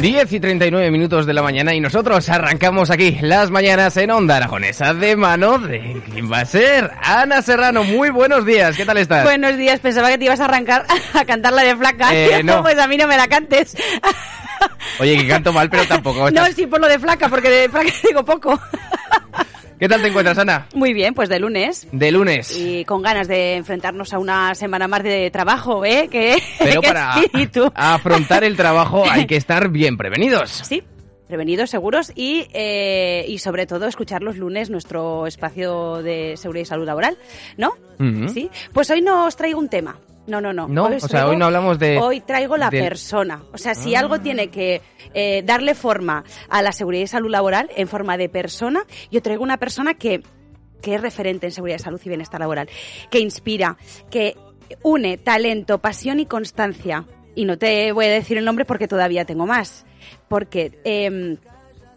10 y 39 minutos de la mañana y nosotros arrancamos aquí las mañanas en Onda Aragonesa de mano de quién va a ser Ana Serrano. Muy buenos días, ¿qué tal estás? Buenos días, pensaba que te ibas a arrancar a cantar la de flaca. Eh, no. pues a mí no me la cantes. Oye, que canto mal, pero tampoco. No, sí, por lo de flaca, porque de flaca digo poco. ¿Qué tal te encuentras, Ana? Muy bien, pues de lunes. De lunes. Y con ganas de enfrentarnos a una semana más de trabajo, ¿eh? Que, Pero para afrontar el trabajo hay que estar bien prevenidos. Sí, prevenidos, seguros y, eh, y sobre todo escuchar los lunes nuestro espacio de seguridad y salud laboral, ¿no? Sí. Pues hoy nos traigo un tema. No, no, no. No, o sea, hoy no hablamos de... Hoy traigo la persona. O sea, si algo tiene que eh, darle forma a la seguridad y salud laboral en forma de persona, yo traigo una persona que, que es referente en seguridad y salud y bienestar laboral, que inspira, que une talento, pasión y constancia. Y no te voy a decir el nombre porque todavía tengo más. Porque... Eh,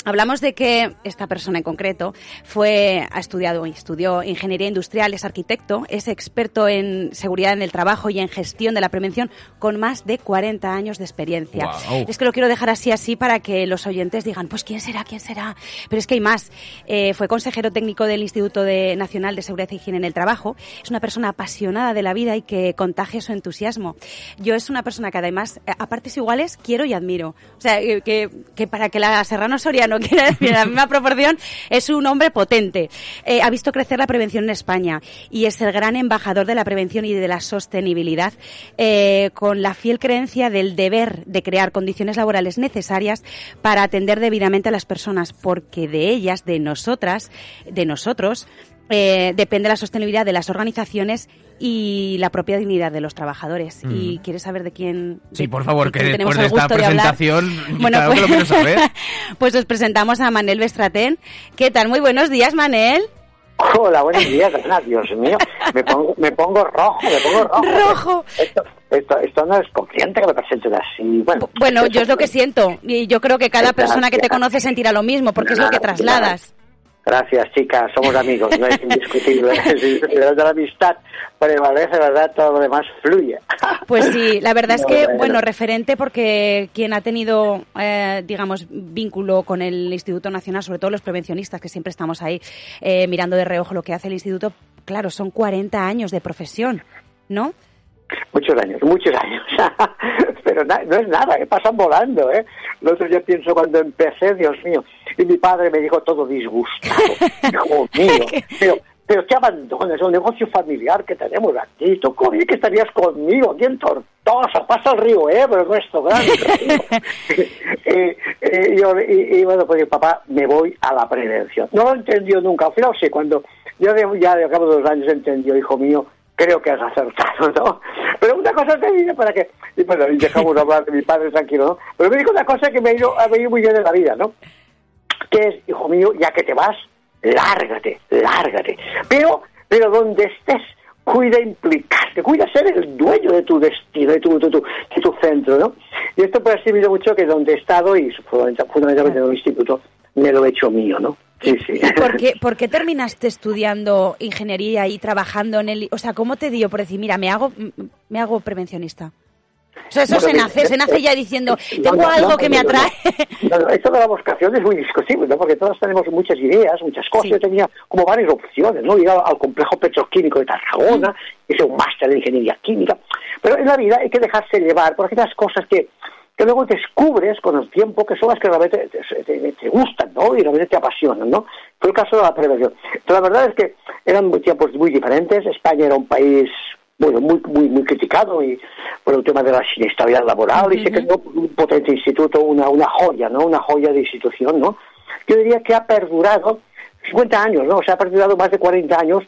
Hablamos de que esta persona en concreto fue, ha estudiado, estudió ingeniería industrial, es arquitecto, es experto en seguridad en el trabajo y en gestión de la prevención con más de 40 años de experiencia. Es que lo quiero dejar así, así para que los oyentes digan, pues quién será, quién será. Pero es que hay más. Eh, fue consejero técnico del Instituto de Nacional de Seguridad e Higiene en el Trabajo. Es una persona apasionada de la vida y que contagia su entusiasmo. Yo es una persona que además, a partes iguales, quiero y admiro. O sea, que, que para que la Serrano Soria no quiere decir la misma proporción, es un hombre potente. Eh, ha visto crecer la prevención en España y es el gran embajador de la prevención y de la sostenibilidad, eh, con la fiel creencia del deber de crear condiciones laborales necesarias para atender debidamente a las personas, porque de ellas, de nosotras, de nosotros, eh, depende la sostenibilidad de las organizaciones y la propia dignidad de los trabajadores. ¿Y mm. quieres saber de quién? Sí, por favor, que después de esta presentación, bueno, pues, lo saber. pues os presentamos a Manel Bestratén. ¿Qué tal? Muy buenos días, Manel. Hola, buenos días, Dios mío, me pongo, me pongo rojo, me pongo rojo. Rojo. Esto, esto, no es consciente que me presenten así. Bueno, bueno yo es lo que siento y yo creo que cada persona que te conoce sentirá lo mismo porque es lo que trasladas. Gracias, chicas, somos amigos, no es indiscutible. si de la amistad prevalece, ¿verdad? Todo lo demás fluye. Pues sí, la verdad es que, bueno, referente porque quien ha tenido, eh, digamos, vínculo con el Instituto Nacional, sobre todo los prevencionistas, que siempre estamos ahí eh, mirando de reojo lo que hace el Instituto, claro, son 40 años de profesión, ¿no? Muchos años, muchos años. Pero no es nada, que pasan volando, ¿eh? Lo otro yo pienso cuando empecé, Dios mío, y mi padre me dijo todo disgustado. Hijo mío, pero, pero ¿qué abandones? El negocio familiar que tenemos aquí. Tú bien que estarías conmigo aquí en Tortosa. Pasa el río Ebro, nuestro grande y, y, bueno, pues papá, me voy a la prevención. No lo entendió nunca. Al final sí, cuando yo ya de cabo de dos años entendió, hijo mío, creo que has acertado, ¿no? Pero una cosa te dice para que, y bueno, dejamos hablar de mi padre tranquilo, ¿no? Pero me dijo una cosa que me ha ido, ha ido muy bien en la vida, ¿no? Que es, hijo mío, ya que te vas, lárgate, lárgate. Pero, pero donde estés, cuida implicarte, cuida ser el dueño de tu destino, de tu, de tu, de tu centro, ¿no? Y esto puede ha servido mucho que donde he estado, y fundamentalmente en el instituto, me lo he hecho mío, ¿no? Sí, sí. ¿Por qué, terminaste estudiando ingeniería y trabajando en el... O sea, ¿cómo te dio por decir, mira, me hago, me hago prevencionista? eso se nace, se nace ya diciendo, tengo algo que me atrae. esto de la vocación es muy discutible, ¿no? Porque todos tenemos muchas ideas, muchas cosas. Yo tenía como varias opciones, ¿no? Ir al, complejo petroquímico de Tarragona, hice un máster de ingeniería química. Pero en la vida hay que dejarse llevar por aquellas cosas que que luego descubres con el tiempo que son las que realmente te, gustan, ¿no? Y realmente te apasionan, ¿no? Fue el caso de la prevención. Pero la verdad es que eran tiempos muy diferentes. España era un país bueno, muy, muy, muy criticado y por el tema de la siniestralidad laboral y se creó un potente instituto, una, una joya, ¿no? Una joya de institución, ¿no? Yo diría que ha perdurado 50 años, ¿no? O sea, ha perdurado más de 40 años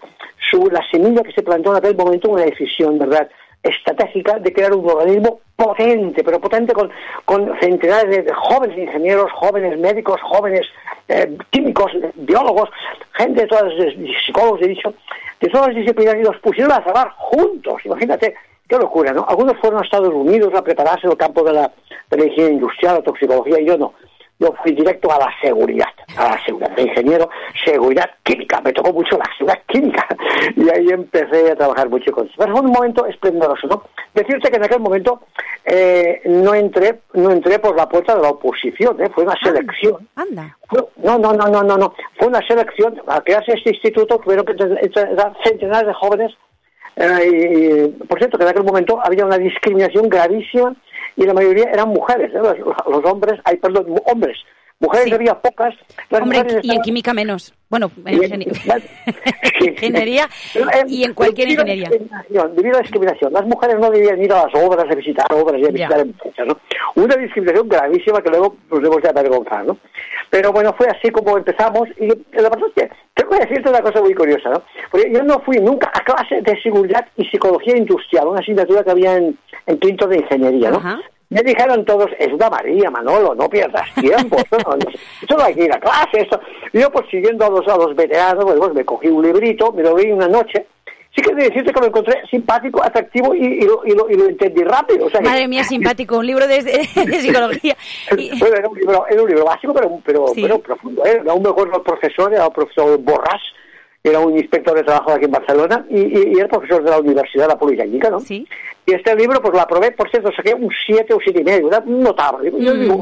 su, la semilla que se plantó en aquel momento, una decisión, ¿verdad?, estratégica de crear un organismo potente, pero potente con, con centenares de jóvenes ingenieros, jóvenes médicos, jóvenes eh, químicos, biólogos, gente de todas psicólogos, he dicho, de todas las disciplinas y los pusieron a trabajar juntos. Imagínate qué locura, ¿no? Algunos fueron a Estados Unidos a prepararse en el campo de la, de la ingeniería industrial, la toxicología, y yo no yo fui directo a la seguridad, a la seguridad de ingeniero, seguridad química, me tocó mucho la seguridad química y ahí empecé a trabajar mucho con eso. Pero fue un momento esplendoroso, ¿no? Decirte que en aquel momento eh, no entré no entré por la puerta de la oposición, ¿eh? fue una selección. Anda. no, no, no, no, no, no, fue una selección, al crearse este instituto tuvieron que entrar centenares de jóvenes eh, y, por cierto, que en aquel momento había una discriminación gravísima y la mayoría eran mujeres, ¿eh? los, hombres, hay perdón, hombres, mujeres había pocas. Hombre, y en química menos. Bueno, en ingeniería y en cualquier ingeniería. Debido a la discriminación. Las mujeres no debían ir a las obras, a visitar obras y a visitar empresas, ¿no? Una discriminación gravísima que luego nos debemos de avergonzar, ¿no? Pero bueno, fue así como empezamos y la verdad es que tengo que decirte una cosa muy curiosa, ¿no? Porque yo no fui nunca a clase de seguridad y psicología industrial, una asignatura que había en, en quinto de ingeniería, ¿no? Me dijeron todos, es una María, Manolo, no pierdas tiempo, esto no, hay que ir a clase, esto. yo pues siguiendo a los, a los veteranos, pues, me cogí un librito, me lo vi una noche, sí que decirte que lo encontré simpático, atractivo y, lo, y, lo, y lo, entendí rápido. Madre mía, simpático, un libro de, psicología. bueno, era un libro, era un libro básico, pero, pero, pero profundo. ¿eh? Era un mejor profesor, era el profesor Borrás, era un inspector de trabajo aquí en Barcelona y, era profesor de la Universidad de la Politécnica, ¿no? Sí. Y este libro, pues lo aprobé, por cierto, saqué un 7 o siete y medio, era notable. Yo digo,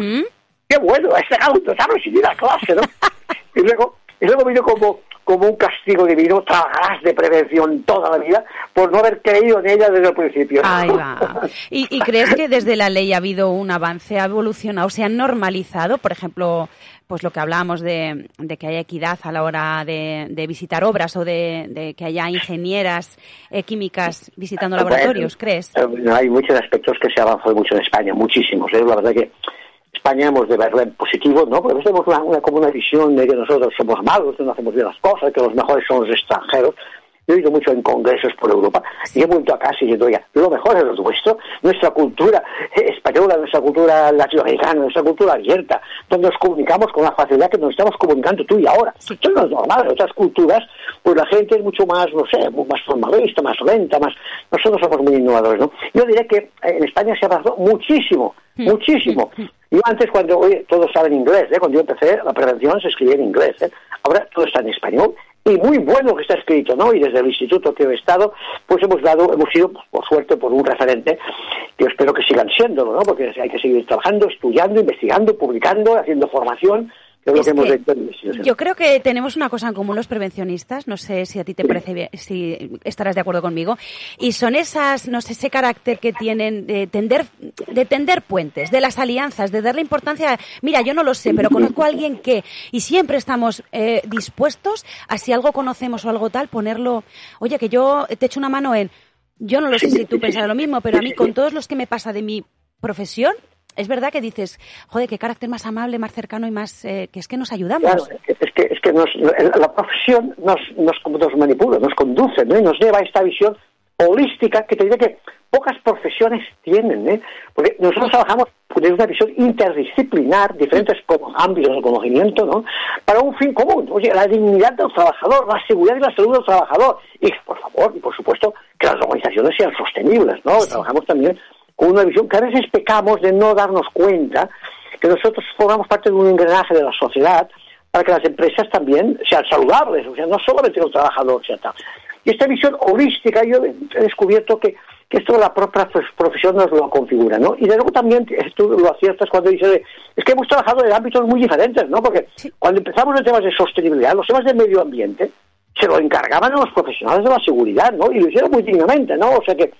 qué bueno, este un notable sin ir a clase, ¿no? y luego, y luego vino como, como un castigo divino, trabajarás de prevención toda la vida por no haber creído en ella desde el principio. Ahí va. ¿Y, ¿Y crees que desde la ley ha habido un avance, ha evolucionado, se ha normalizado? Por ejemplo, pues lo que hablábamos de, que haya equidad a la hora de, visitar obras o de, que haya ingenieras eh, químicas visitando laboratorios, ¿crees? Eh, hay muchos aspectos que se avanzado mucho en España, muchísimos. ¿eh? La verdad que España hemos de verlo en positivo, ¿no? Porque tenemos una, una, como una visión de que nosotros somos malos, que no hacemos bien las cosas, que los mejores son los extranjeros. Yo he ido mucho en congresos por Europa y he vuelto a casa diciendo, ya, lo mejor es lo nuestro, nuestra cultura española, nuestra cultura latinoamericana, nuestra cultura abierta, donde nos comunicamos con la facilidad que nos estamos comunicando tú y ahora. Esto no es normal. En otras culturas, pues la gente es mucho más, no sé, más formalista, más lenta, más... Nosotros somos muy innovadores, ¿no? Yo diré que en España se ha avanzado muchísimo, mm. muchísimo. Mm. Yo antes, cuando, oye, todos saben inglés, ¿eh? Cuando yo empecé, la prevención se escribía en inglés, ¿eh? Ahora todo está en español y muy bueno que está escrito, ¿no? Y desde el instituto que he estado, pues hemos dado, hemos sido, por suerte, por un referente, que espero que sigan siéndolo, ¿no? Porque hay que seguir trabajando, estudiando, investigando, publicando, haciendo formación, yo creo que tenemos una cosa en común los prevencionistas, no sé si a ti te parece bien, si estarás de acuerdo conmigo, y son esas, no sé, ese carácter que tienen de tender, de tender puentes, de las alianzas, de darle importancia, mira, yo no lo sé, pero conozco a alguien que, y siempre estamos eh, dispuestos a si algo conocemos o algo tal, ponerlo, oye, que yo te echo una mano en, yo no lo sé si tú pensarás lo mismo, pero a mí con todos los que me pasa de mi profesión, es verdad que dices, joder, qué carácter más amable, más cercano y más, eh, que es que nos ayudamos. Claro, es que, es que nos, la profesión nos, nos, nos manipula, nos conduce, ¿no? y nos lleva a esta visión holística que te diré que pocas profesiones tienen, ¿eh? porque nosotros trabajamos desde una visión interdisciplinar, diferentes ámbitos del conocimiento, ¿no? Para un fin común, oye, la dignidad del trabajador, la seguridad y la salud del trabajador, y por favor, y por supuesto, que las organizaciones sean sostenibles, ¿no? Trabajamos también con una visión que a veces pecamos de no darnos cuenta que nosotros formamos parte de un engranaje de la sociedad para que las empresas también sean saludables, o sea, no solamente el trabajador, sea, Y esta visión holística, yo he descubierto que, que esto de la propia profesión nos lo configura, ¿no? Y luego también tú lo aciertas cuando dices, es que hemos trabajado en ámbitos muy diferentes, ¿no? Porque cuando empezamos en temas de sostenibilidad, los temas del medio ambiente, se lo encargaban a los profesionales de la seguridad, ¿no? Y lo hicieron muy dignamente, ¿no? O sea que,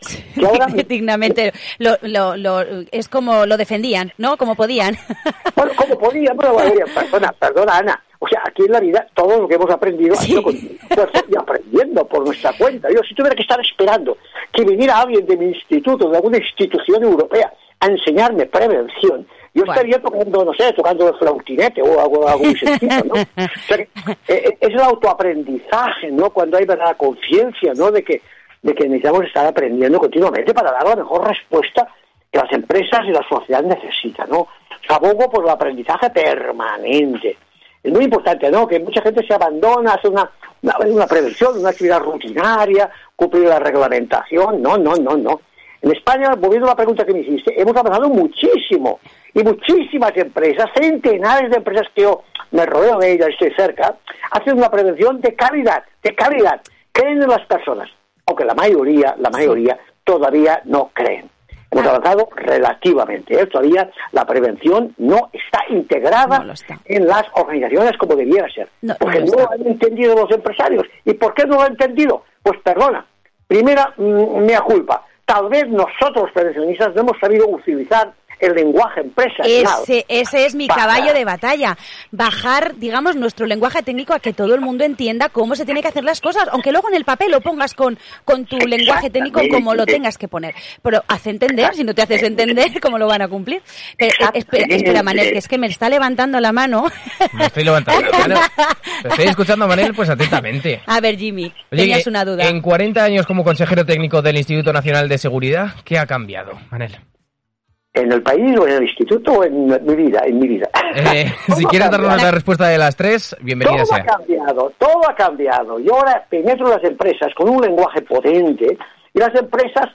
ahora... dignamente, lo, lo, lo, es como lo defendían, ¿no? Como podían. bueno, como podían, pero bueno, perdona, perdona, Ana. O sea, aquí en la vida todo lo que hemos aprendido sí. y aprendiendo por nuestra cuenta. Yo si tuviera que estar esperando que viniera alguien de mi instituto, de alguna institución europea, a enseñarme prevención, yo estaría tocando, no sé, tocando el flautinete o algo, algo muy sencillo, ¿no? O sea, eh, eh, es el autoaprendizaje, ¿no? Cuando hay verdad conciencia, ¿no? De que, de que necesitamos estar aprendiendo continuamente para dar la mejor respuesta que las empresas y la sociedad necesitan, ¿no? Abogo por el aprendizaje permanente. Es muy importante, ¿no? Que mucha gente se abandona, hace una, una, una prevención, una actividad rutinaria, cumplir la reglamentación. No, no, no, no. En España, volviendo a la pregunta que me hiciste, hemos avanzado muchísimo y muchísimas empresas, centenares de empresas que yo me rodeo de ellas, estoy cerca, hacen una prevención de calidad, de calidad. Creen en las personas, aunque la mayoría, la mayoría todavía no creen. Hemos avanzado relativamente. ¿eh? Todavía la prevención no está integrada en las organizaciones como debiera ser. porque no, lo han entendido los empresarios. ¿Y por qué no lo han entendido? Pues perdona. Primera, mm, mea culpa. Tal vez nosotros, prevencionistas, no hemos sabido utilizar el lenguaje empresarial. Ese, ese es mi caballo de batalla. Bajar, digamos, nuestro lenguaje técnico a que todo el mundo entienda cómo se tiene que hacer las cosas, aunque luego en el papel lo pongas con, con tu lenguaje técnico como lo tengas que poner. Pero hace entender, si no te haces entender, ¿cómo lo van a cumplir? Eh, espera, espera, Manel, que es que me está levantando la mano. Me estoy levantando la mano. Estoy escuchando a Manel pues atentamente. A ver, Jimmy, tenías una duda. En 40 años como consejero técnico del Instituto Nacional de Seguridad, ¿qué ha cambiado, Manel? En el país o en el instituto o en mi vida, en mi vida. Eh, si quieres darnos la respuesta de las tres, bienvenida todo sea. Todo ha cambiado, todo ha cambiado. Yo ahora penetro las empresas con un lenguaje potente y las empresas,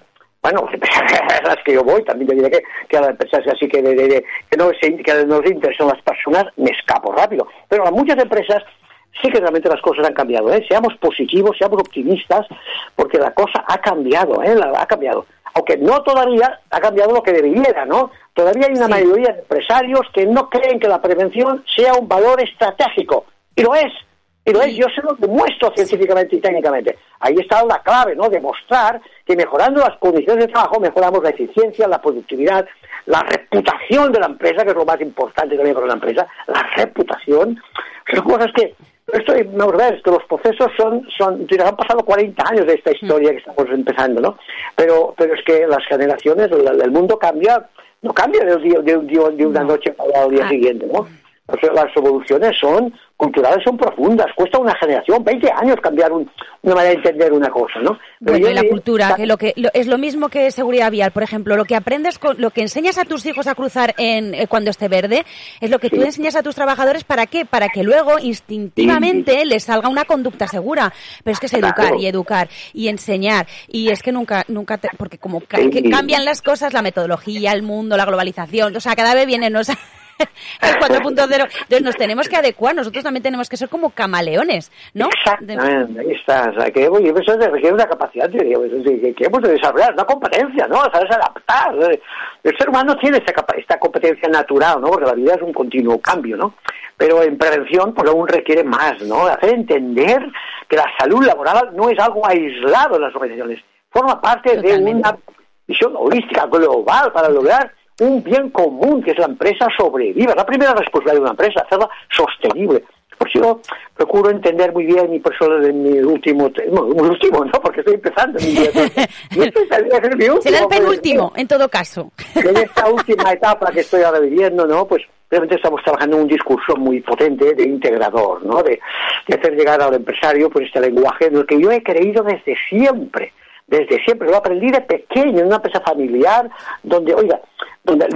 bueno, las que yo voy, también te diré que, que a las empresas así que, de, de, que, no, que nos interesan las personas, me escapo rápido. Pero a muchas empresas sí que realmente las cosas han cambiado. ¿eh? Seamos positivos, seamos optimistas, porque la cosa ha cambiado, ¿eh? La, ha cambiado aunque no todavía ha cambiado lo que debiera, ¿no? Todavía hay una mayoría de empresarios que no creen que la prevención sea un valor estratégico. Y lo es. Y lo es, yo se lo demuestro científicamente y técnicamente. Ahí está la clave, ¿no? Demostrar que mejorando las condiciones de trabajo mejoramos la eficiencia, la productividad, la reputación de la empresa, que es lo más importante también para la empresa, la reputación. Son cosas que esto, es que los procesos son, son, han pasado 40 años de esta historia que estamos empezando, ¿no? Pero, pero es que las generaciones, el, mundo cambia, no cambia de, de, de, de una noche para el día ah. siguiente, ¿no? Las evoluciones son culturales, son profundas. Cuesta una generación, 20 años cambiar una manera de entender una cosa, ¿no? bueno, y la cultura, que lo que es lo mismo que seguridad vial, por ejemplo, lo que aprendes, con, lo que enseñas a tus hijos a cruzar en eh, cuando esté verde, es lo que tú enseñas a tus trabajadores para qué, para que luego instintivamente les salga una conducta segura. Pero es que es educar y educar y enseñar. Y es que nunca, nunca, porque como cambian las cosas, la metodología, el mundo, la globalización, o sea, cada vez vienen, nos el 4.0. Entonces nos tenemos que adecuar, nosotros también tenemos que ser como camaleones, ¿no? Exactamente, ahí está. O sea, que eso requiere una capacidad que, que hemos de desarrollar, una competencia, ¿no? Sabes adaptar. El ser humano tiene esta, esta competencia natural, ¿no? Porque la vida es un continuo cambio, ¿no? Pero en prevención, pues aún requiere más, ¿no? Hacer entender que la salud laboral no es algo aislado en las organizaciones, forma parte de una visión holística global para lograr un bien común, que es la empresa sobreviva. La primera responsabilidad de una empresa, hacerla sostenible. Por eso yo procuro entender muy bien y por eso en mi último, no, último, no, porque estoy empezando. Mi este Será el penúltimo, en todo caso. En esta última etapa que estoy ahora viviendo, ¿no? Pues realmente estamos trabajando en un discurso muy potente de integrador, ¿no? De, de hacer llegar al empresario pues este lenguaje en el que yo he creído desde siempre desde siempre, lo aprendí de pequeño en una empresa familiar donde, oiga, donde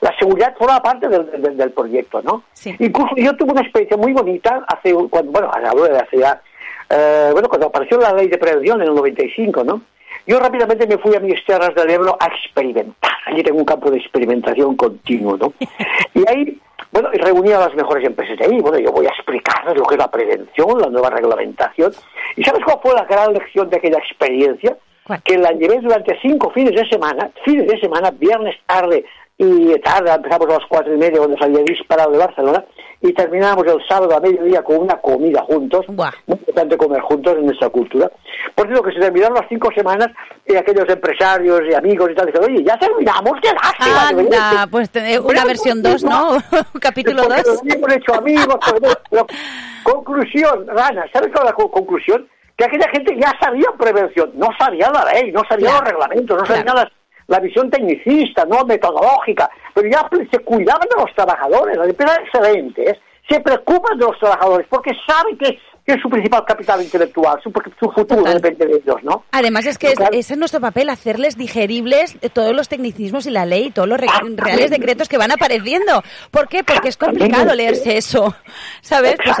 la, seguridad forma parte del, del, proyecto, ¿no? Incluso yo tuve una experiencia muy bonita hace, cuando, bueno, hablo de hace ya, eh, bueno, cuando apareció la ley de prevención en el 95, ¿no? Yo rápidamente me fui a mis tierras del Ebro a experimentar. Allí tengo un campo de experimentación continuo, ¿no? Y ahí bueno, reuní a las mejores empresas de ahí. Bueno, yo voy a explicarles lo que es la prevención, la nueva reglamentación. ¿Y sabes cuál fue la gran lección de aquella experiencia? Que la llevé durante cinco fines de semana, fines de semana, viernes tarde y tarde, empezamos a las cuatro y media cuando salía disparado de Barcelona, y terminábamos el sábado a mediodía con una comida juntos. Buah. Muy importante comer juntos en nuestra cultura. Por cierto, que se terminaron las cinco semanas y aquellos empresarios y amigos y tal, dicen, oye, ya terminamos, qué lástima. Anda, pues una versión 2, ¿no? Capítulo Porque 2. nos hemos hecho amigos. pero- pero- conclusión, Rana, ¿sabes cuál es la co- conclusión? Que aquella gente ya sabía prevención, no sabía la ley, no sabía Claro. los reglamentos, no sabía Claro. la visión tecnicista, no metodológica, pero ya pre- se cuidaban de los trabajadores, las empresas excelentes se preocupan de los trabajadores porque saben que, que es su principal capital intelectual, su, su futuro Total. depende de ellos, ¿no? Además es que es- Claro. ese es nuestro papel, hacerles digeribles todos los tecnicismos y la ley todos los re- reales decretos que van apareciendo. ¿Por qué? Porque es complicado leerse eso, ¿sabes? Pues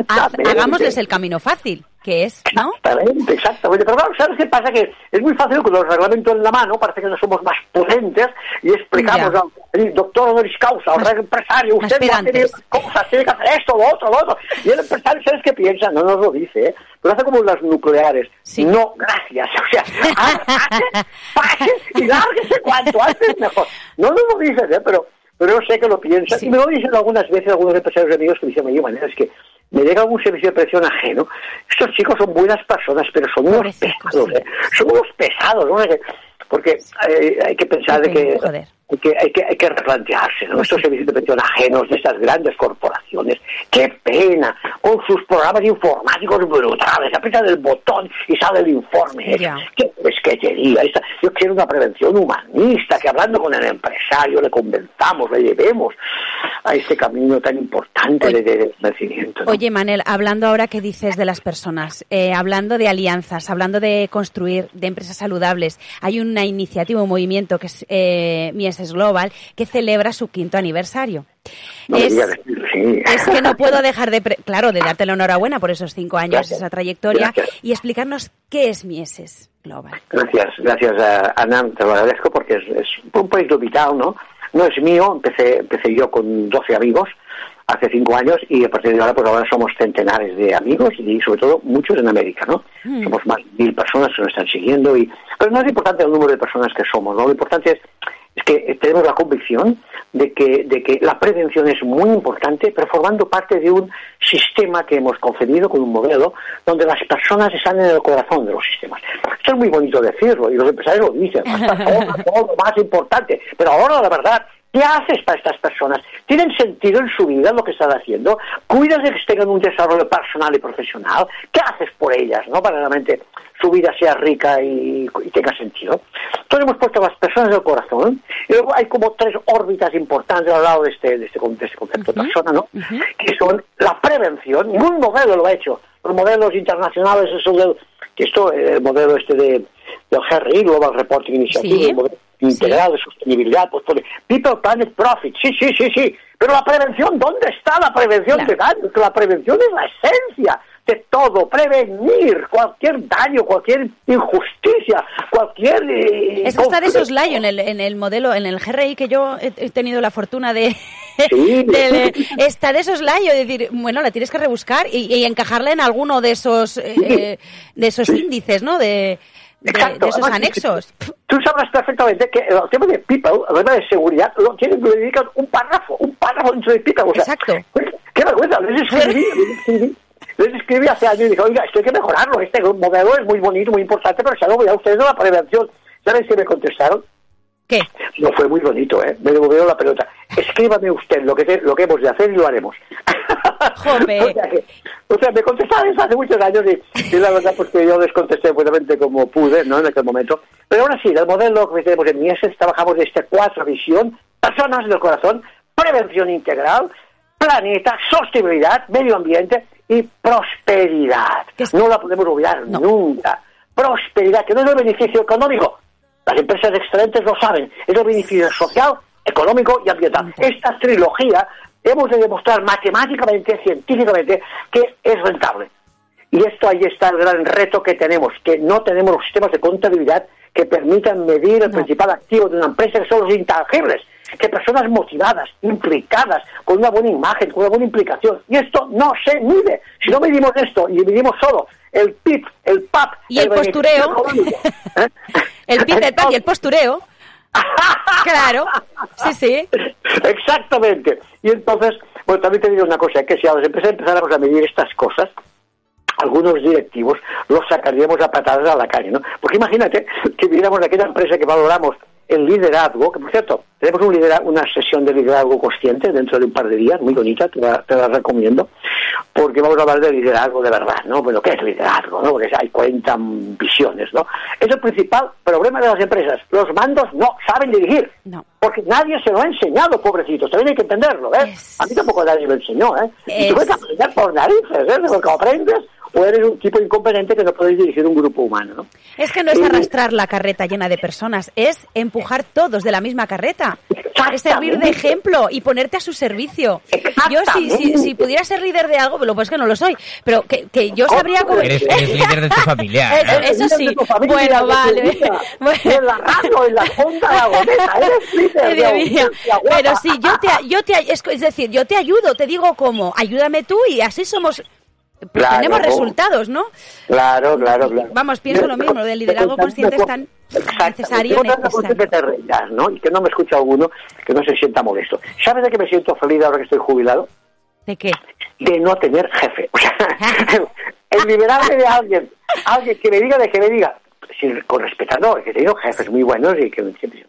hagámosles el camino fácil, que es, ¿no? Exactamente, exactamente. Pero claro, ¿sabes qué pasa? Que es muy fácil con los reglamentos en la mano, parece que no somos más potentes y explicamos Ya. al doctor honoris causa, al empresario, usted no hace pedantes. cosas, tiene que hacer esto, lo otro, lo otro. Y el empresario, ¿sabes qué piensa? No nos lo dice, ¿eh? Pero hace como las nucleares. Sí. No, gracias. O sea, hace, pase y lárguese cuanto antes mejor. No nos lo dicen, ¿eh? Pero, pero yo sé que lo piensan. Sí. Y me lo dicen algunas veces algunos empresarios amigos que dicen, oye, manera, es que me llega algún servicio de presión ajeno. Estos chicos son buenas personas, pero son unos pesados, sí. ¿eh? Son unos pesados, ¿no? Que- Porque eh, hay que pensar de que, Joder. Hay que hay que hay que replantearse, ¿no? Estos servicios de pensión ajenos de estas grandes corporaciones. ¡Qué pena! Con sus programas informáticos brutales. Aprieta el botón y sale el informe. Ya. ¡Qué pesquetería! Yo quiero una prevención humanista, que hablando con el empresario le convenzamos, le llevemos a este camino tan importante de, de, de convencimiento. ¿no? Oye, Manel, hablando ahora que dices de las personas, eh, hablando de alianzas, hablando de construir, de empresas saludables, hay una iniciativa, un movimiento que es eh, Global, que celebra su quinto aniversario. No es, sí. es que no puedo dejar de, claro, de darte la enhorabuena por esos cinco años, Gracias. esa trayectoria, Gracias. y explicarnos qué es Mieses Global. Gracias, gracias a Ana, te lo agradezco porque es, es un proyecto vital, ¿no? No es mío, empecé, empecé yo con 12 amigos hace cinco años y a partir de ahora pues ahora somos centenares de amigos y sobre todo muchos en América, ¿no? Mm. Somos más de mil personas que nos están siguiendo y pero no es importante el número de personas que somos, ¿no? Lo importante es, es que tenemos la convicción de que, de que la prevención es muy importante, pero formando parte de un sistema que hemos concebido con un modelo donde las personas están en el corazón de los sistemas. Esto es muy bonito decirlo y los empresarios lo dicen, todo, todo lo más importante, pero ahora la verdad ¿Qué haces para estas personas? ¿Tienen sentido en su vida lo que están haciendo? ¿Cuidas de que tengan un desarrollo personal y profesional? ¿Qué haces por ellas, no? Para que realmente su vida sea rica y, y tenga sentido. Entonces hemos puesto a las personas del corazón y luego hay como tres órbitas importantes al lado de este, de este, de este concepto de persona, ¿no? Que son la prevención. Ningún modelo lo ha hecho. Los modelos internacionales, eso del, esto, el modelo este de, del GRI, Global Reporting Initiative, Sí. el modelo integral de sostenibilidad, pues People, Planet, Profit, sí, sí, sí, sí, pero la prevención, ¿dónde está la prevención Claro. de daños? La prevención es la esencia de todo, prevenir cualquier daño, cualquier injusticia, cualquier... eh, Es que está de soslayo en el, en el modelo, en el GRI que yo he, tenido la fortuna de... Sí. de- está de soslayo, es decir, bueno, la tienes que rebuscar y, y encajarla en alguno de esos, eh, eh, de esos índices, ¿no? De, de, Exacto. de esos Además, anexos. Tú sabrás perfectamente que el tema de people, el tema de seguridad, lo tienen que dedicar un párrafo, un párrafo dentro de people. O sea, Exacto. Qué vergüenza, les escribí, les escribí, les escribí hace años y dije, oiga, esto hay que mejorarlo, este modelo es muy bonito, muy importante, pero se lo voy a ustedes de la prevención. ¿Sabes qué me contestaron? ¿Qué? No fue muy bonito, ¿eh? Me devolvieron la pelota. Escríbame usted lo que, te- lo que hemos de hacer y lo haremos. Jope. o, sea que- o sea, me contestaron hace muchos años y, y la verdad pues que yo les contesté buenamente como pude, ¿no? En aquel momento. Pero ahora sí, el modelo que tenemos en Mieses, trabajamos de esta cuatro visión, personas del corazón, prevención integral, planeta, sostenibilidad, medio ambiente y prosperidad. No la podemos olvidar No. nunca. Prosperidad, que no es el beneficio económico. Las empresas excelentes lo saben. Es el beneficio social, económico y ambiental. Esta trilogía hemos de demostrar matemáticamente, científicamente, que es rentable. Y esto ahí está el gran reto que tenemos, que no tenemos los sistemas de contabilidad que permitan medir el principal activo de una empresa, que son los intangibles, que personas motivadas, implicadas, con una buena imagen, con una buena implicación. Y esto no se mide. Si no medimos esto y medimos solo el PIB, el PAP, Y el beneficio postureo. económico, ¿eh? El Peter Pan y el postureo. claro, sí, sí. Exactamente. Y entonces, bueno, también te digo una cosa, que si a las empresas empezáramos a medir estas cosas, algunos directivos los sacaríamos a patadas a la calle, ¿no? Porque imagínate que viéramos aquella empresa que valoramos el liderazgo, que por cierto, tenemos un una sesión de liderazgo consciente dentro de un par de días, muy bonita, te la, te la recomiendo, porque vamos a hablar de liderazgo de verdad, ¿no? Bueno, ¿qué es liderazgo? ¿no? Porque hay 40 visiones, ¿no? Es el principal problema de las empresas. Los mandos no saben dirigir. No. Porque nadie se lo ha enseñado, pobrecitos. También hay que entenderlo, ¿eh? A mí tampoco nadie me enseñó, ¿eh? Y tú puedes aprender por narices, ¿eh? Porque aprendes o eres un tipo incompetente que no puedes dirigir un grupo humano, ¿no? Es que no es arrastrar la carreta llena de personas, es empujar todos de la misma carreta. Es servir de ejemplo y ponerte a su servicio. Yo si, si, si, pudiera ser líder de algo, lo pues que no lo soy, pero que, que yo sabría cómo... Eres, líder de tu familia. Eso, sí. Bueno, vale. En la radio, en la junta, la gometa, eres líder Pero sí, yo te, yo te, es decir, yo te ayudo, te digo cómo, ayúdame tú y así somos pues tenemos resultados, ¿no? Claro, claro, claro. Vamos, pienso lo mismo, lo del liderazgo consciente es tan necesario. que te ¿no? Y que no me escucha alguno que no se sienta molesto. ¿Sabes de qué me siento feliz ahora que estoy jubilado? ¿De qué? De no tener jefe. O sea, el liberarme de alguien, alguien que me diga de que me diga, sin, con respetando, que he tenido jefes muy buenos y que,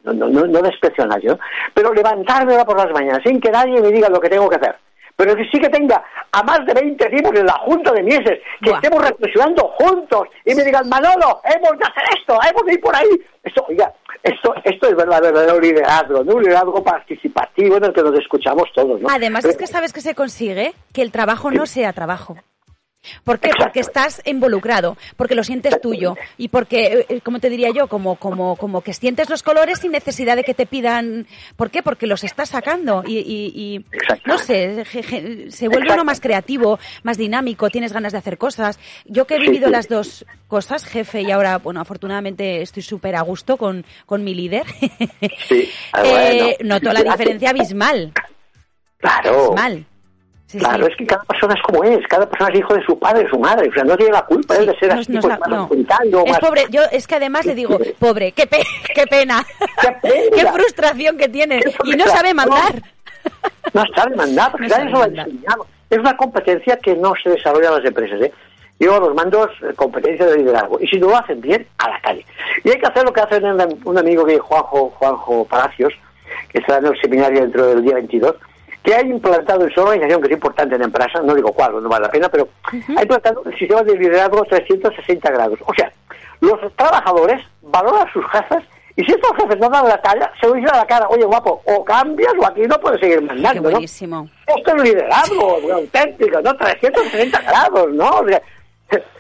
no, no, no, desprecio a nadie, ¿no? pero levantarme ahora por las mañanas sin que nadie me diga lo que tengo que hacer pero que sí que tenga a más de 20 tipos en la Junta de Mieses, que estemos reflexionando juntos y me digan, Manolo, hemos de hacer esto, hemos de ir por ahí. Esto, oiga, esto, esto es verdadero liderazgo, ¿no? un liderazgo participativo en el que nos escuchamos todos. ¿no? Además, es que sabes que se consigue que el trabajo no sea trabajo. ¿Por qué? Porque estás involucrado, porque lo sientes tuyo y porque, eh, como te diría yo, como, como, como que sientes los colores sin necesidad de que te pidan. ¿Por qué? Porque los estás sacando y, y, no sé, se vuelve uno más creativo, más dinámico, tienes ganas de hacer cosas. Yo que he vivido las dos cosas, jefe, y ahora, bueno, afortunadamente estoy súper a gusto con, con mi líder, sí. eh, noto la diferencia abismal. Claro. Abismal claro, es que cada persona es como es, cada persona es hijo de su padre, de su madre, o sea, no tiene la culpa de ser así, pues, más Es pobre, yo es que además le digo, pobre, qué, qué pena, qué, frustración que tiene, y no sabe mandar. No sabe mandar, porque nadie eso lo enseñado. Es una competencia que no se desarrolla en las empresas, ¿eh? Yo los mandos eh, competencia de liderazgo. Y si no lo hacen bien, a la calle. Y hay que hacer lo que hace un amigo que Juanjo, Juanjo Palacios, que está en el seminario dentro del día 22, que ha implantado en su organización, que es importante en la empresa, no digo cuál, no vale la pena, pero ha implantado el sistema de liderazgo 360 grados. O sea, los trabajadores valoran sus jefes y si estos jefes no dan la talla, se lo dicen a la cara, oye guapo, o cambias o aquí no puedes seguir mandando, Qué buenísimo. Esto es liderazgo, auténtico, ¿no? 360 grados, ¿no? O sea,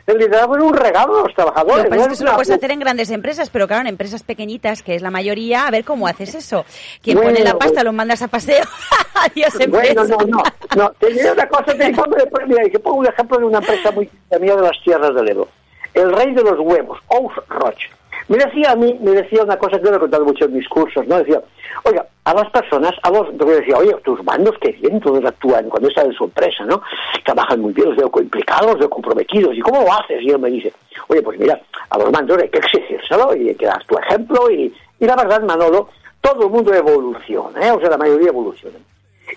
el liderazgo es un regalo a los trabajadores. Lo que eso lo puedes hacer en grandes empresas, pero claro, en empresas pequeñitas, que es la mayoría, a ver cómo haces eso. Quien pone la pasta lo mandas a paseo. Adiós, empresa. Bueno, no, no. no. Te diré una cosa, te pongo, mira, te pongo un ejemplo de una empresa muy mía de las tierras del Ebro. El rey de los huevos, Ous Roche. Me decía a mí, me decía una cosa que yo he contado mucho en mis cursos, ¿no? Decía, oiga, a las personas, a los, yo decía, oye, tus mandos, qué bien, todos actúan cuando están en su empresa, ¿no? Trabajan muy bien, los veo implicados, los veo comprometidos, ¿y cómo lo haces? Y él me dice, oye, pues mira, a los mandos hay que exigírselo y hay que dar tu ejemplo y, y la verdad, Manolo, todo el mundo evoluciona, ¿eh? O sea, la mayoría evoluciona.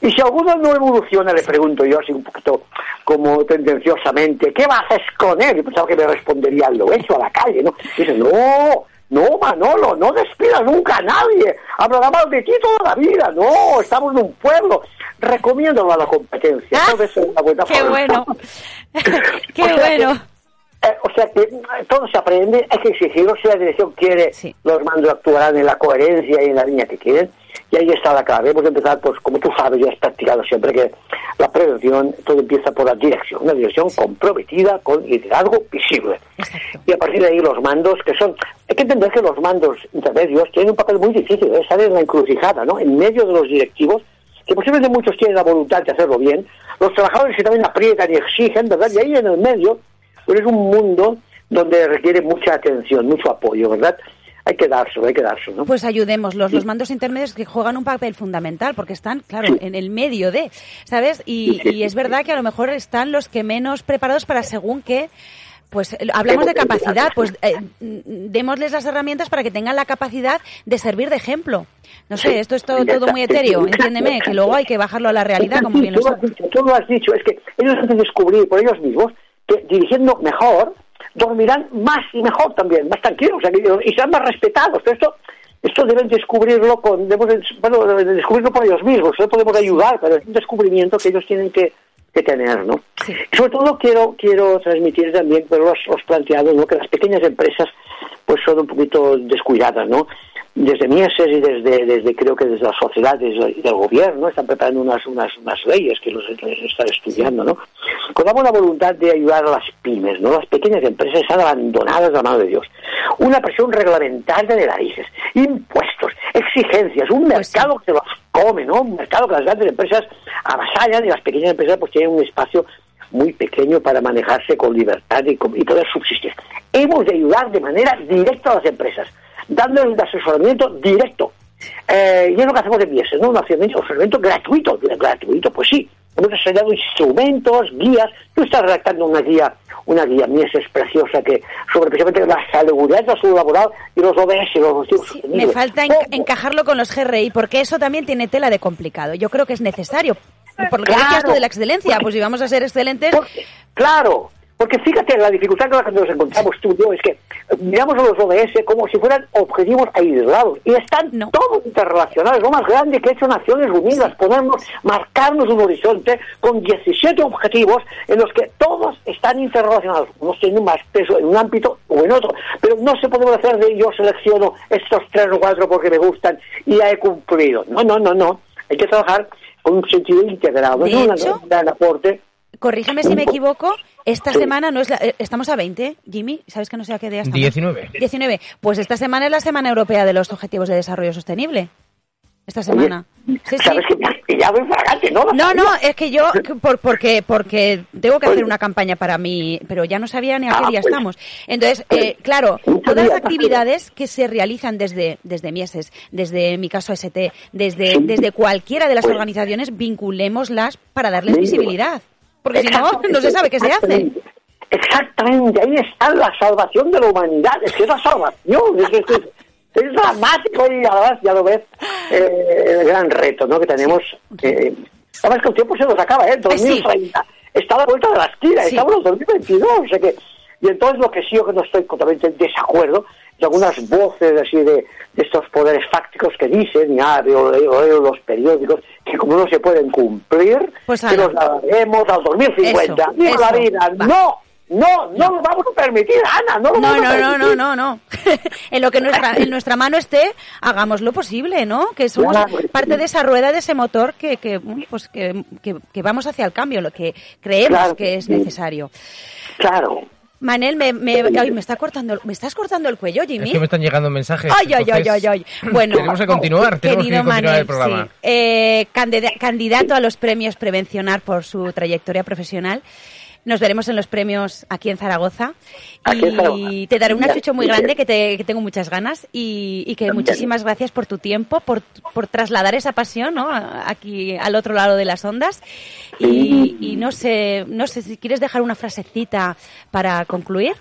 Y si alguno no evoluciona, le pregunto yo así un poquito como tendenciosamente, ¿qué haces con él? Y pensaba que me respondería, lo hecho a la calle, ¿no? Y dice, no, no, Manolo, no despidas nunca a nadie. Hablará mal de ti toda la vida. No, estamos en un pueblo. Recomiendo a la competencia. Ah, qué bueno. qué bueno. Eh, o sea que eh, todo se aprende, hay que exigirlo. Si la dirección quiere, los mandos actuarán en la coherencia y en la línea que quieren y ahí está la clave. Hemos de empezar, pues como tú sabes, ya has practicado siempre que la prevención, todo empieza por la dirección, una dirección comprometida con liderazgo visible. Y a partir de ahí los mandos, que son, hay que entender que los mandos intermedios tienen un papel muy difícil, es estar en la encrucijada, ¿no? En medio de los directivos, que posiblemente muchos tienen la voluntad de hacerlo bien, los trabajadores que también aprietan y exigen, ¿verdad? Y ahí en el medio, pues es un mundo donde requiere mucha atención, mucho apoyo, ¿verdad? Hay que dárselo, hay que dárselo. ¿no? Pues ayudémoslos, los mandos intermedios que juegan un papel fundamental porque están, claro, en el medio de, ¿sabes? Y, y, es verdad que a lo mejor están los que menos preparados para según qué pues eh, hablamos de capacidad, pues eh, démosles las herramientas para que tengan la capacidad de servir de ejemplo. No sé, esto es todo, todo muy etéreo, entiéndeme, que luego hay que bajarlo a la realidad, como bien lo tú lo has dicho, es que ellos han de descubrir por ellos mismos que dirigiendo mejor, dormirán más y mejor también, más tranquilos, y serán más respetados. Pero esto, esto deben descubrirlo con, debemos, bueno, deben descubrirlo por ellos mismos, no podemos ayudar, pero es un descubrimiento que ellos tienen que, que tener, ¿no? Sobre todo quiero quiero transmitir también, pero los, los planteados, ¿no? Que las pequeñas empresas pues son un poquito descuidadas, ¿no? desde Mieses y desde, desde creo que desde las sociedades y del gobierno están preparando unas, unas, unas leyes que los están estudiando, ¿no? Con la buena voluntad de ayudar a las pymes, ¿no? Las pequeñas empresas están abandonadas a la mano de Dios. Una presión reglamentaria de narices, impuestos, exigencias, un pues mercado que se los come, ¿no? Un mercado que las grandes empresas avasallan y las pequeñas empresas pues tienen un espacio muy pequeño para manejarse con libertad y, y poder subsistir. Hemos de ayudar de manera directa a las empresas dando el asesoramiento directo. Eh, y es lo que hacemos de Mieses, ¿no? Un asesoramiento gratuito, gratuito, pues sí. Hemos desarrollado instrumentos, guías. Tú estás redactando una guía, una guía Mieses preciosa que sobre precisamente la seguridad, la salud laboral y los OBS, los objetivos sí, Me falta encajarlo con los GRI, porque eso también tiene tela de complicado. Yo creo que es necesario. Por lo que claro, de la excelencia, pues si vamos a ser excelentes... claro, porque fíjate, la dificultad con la que nos encontramos tú y yo es que miramos a los ODS como si fueran objetivos aislados y están todos interrelacionados. Lo más grande que ha hecho Naciones Unidas, ponernos, marcarnos un horizonte con 17 objetivos en los que todos están interrelacionados. Unos tienen más peso en un ámbito o en otro, pero no se puede hacer de yo selecciono estos tres o cuatro porque me gustan y ya he cumplido. No, no, no, no. Hay que trabajar con un sentido integrado, de no hecho, un aporte corrígeme si me equivoco, esta semana no es la, eh, estamos a 20, Jimmy, ¿sabes que no sé a qué día estamos? 19. 19. Pues esta semana es la Semana Europea de los Objetivos de Desarrollo Sostenible. Esta semana. Sí, ¿Sabes sí. que ya voy fragante, ¿no? No, no, es que yo, por, porque, porque tengo que hacer una campaña para mí, pero ya no sabía ni a qué ah, día pues. estamos. Entonces, eh, claro, todas las actividades que se realizan desde, desde Mieses, desde mi caso ST, desde, desde cualquiera de las pues. organizaciones, vinculémoslas para darles visibilidad. Porque si no, no se sabe qué se hace. Exactamente, ahí está la salvación de la humanidad, es que es la salvación, es, es, es, dramático y además ya lo ves eh, el gran reto ¿no? que tenemos. Eh, además que el tiempo se nos acaba, ¿eh? 2030 está a la vuelta de la esquina, estamos en 2022, o sea que, y entonces lo que sí yo que no estoy totalmente en desacuerdo y algunas voces así de, estos poderes fácticos que dicen, ya veo, los periódicos, que como no se pueden cumplir, pues que nos daremos al 2050. Eso, la vida! ¡No! No, permitir, Ana, no lo no, vamos no, a permitir. No, no, no, no. en lo que nuestra, en nuestra mano esté, hagamos lo posible, ¿no? Que somos parte de esa rueda, de ese motor que, que, pues que, que, vamos hacia el cambio, lo que creemos que es necesario. Claro. Manel, me, me, me, está cortando, me estás cortando el cuello, Jimmy. Es que me están llegando mensajes. Ay, ay, ay, ay, ay. Bueno, tenemos que continuar, tenemos que continuar el programa. Eh, candidato a los premios Prevencionar por su trayectoria profesional. Nos veremos en los premios aquí en Zaragoza. y te daré un achucho muy grande que, te, que tengo muchas ganas y, que muchísimas gracias por tu tiempo, por, por trasladar esa pasión ¿no? aquí al otro lado de las ondas. Y, y no sé, no sé si quieres dejar una frasecita para concluir.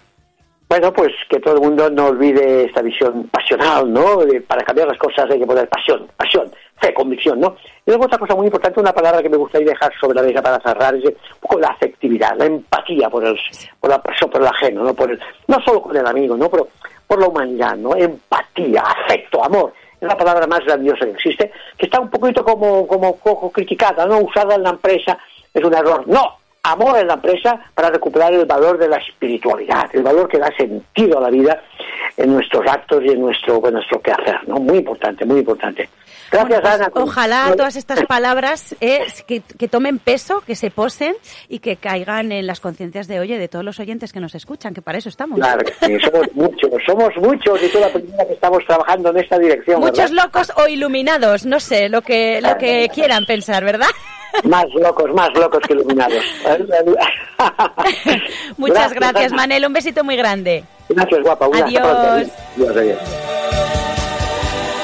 Bueno, pues que todo el mundo no olvide esta visión pasional, ¿no? para cambiar las cosas hay que poner pasión, pasión, fe, convicción, ¿no? Y luego otra cosa muy importante, una palabra que me gustaría dejar sobre la mesa para cerrar, es un poco la afectividad, la empatía por el, por la persona, por el ajeno, ¿no? Por el, no solo con el amigo, ¿no? Pero por la humanidad, ¿no? Empatía, afecto, amor. Es la palabra más grandiosa que existe, que está un poquito como, como, como criticada, ¿no? Usada en la empresa es un error. No, amor en la empresa para recuperar el valor de la espiritualidad, el valor que da sentido a la vida en nuestros actos y en nuestro, en nuestro quehacer, ¿no? Muy importante, muy importante. Gracias, pues, Ana. Ojalá todas estas palabras eh, que, que, tomen peso, que se posen y que caigan en las conciencias de, oye, de todos los oyentes que nos escuchan, que para eso estamos. Claro, que somos muchos, somos muchos y toda la primera que estamos trabajando en esta dirección. Muchos locos o iluminados, no sé, lo que, lo que quieran pensar, ¿verdad? Más locos, más locos que iluminados. Muchas gracias, Manel. Un besito muy grande. Gracias, guapa. adiós. adiós.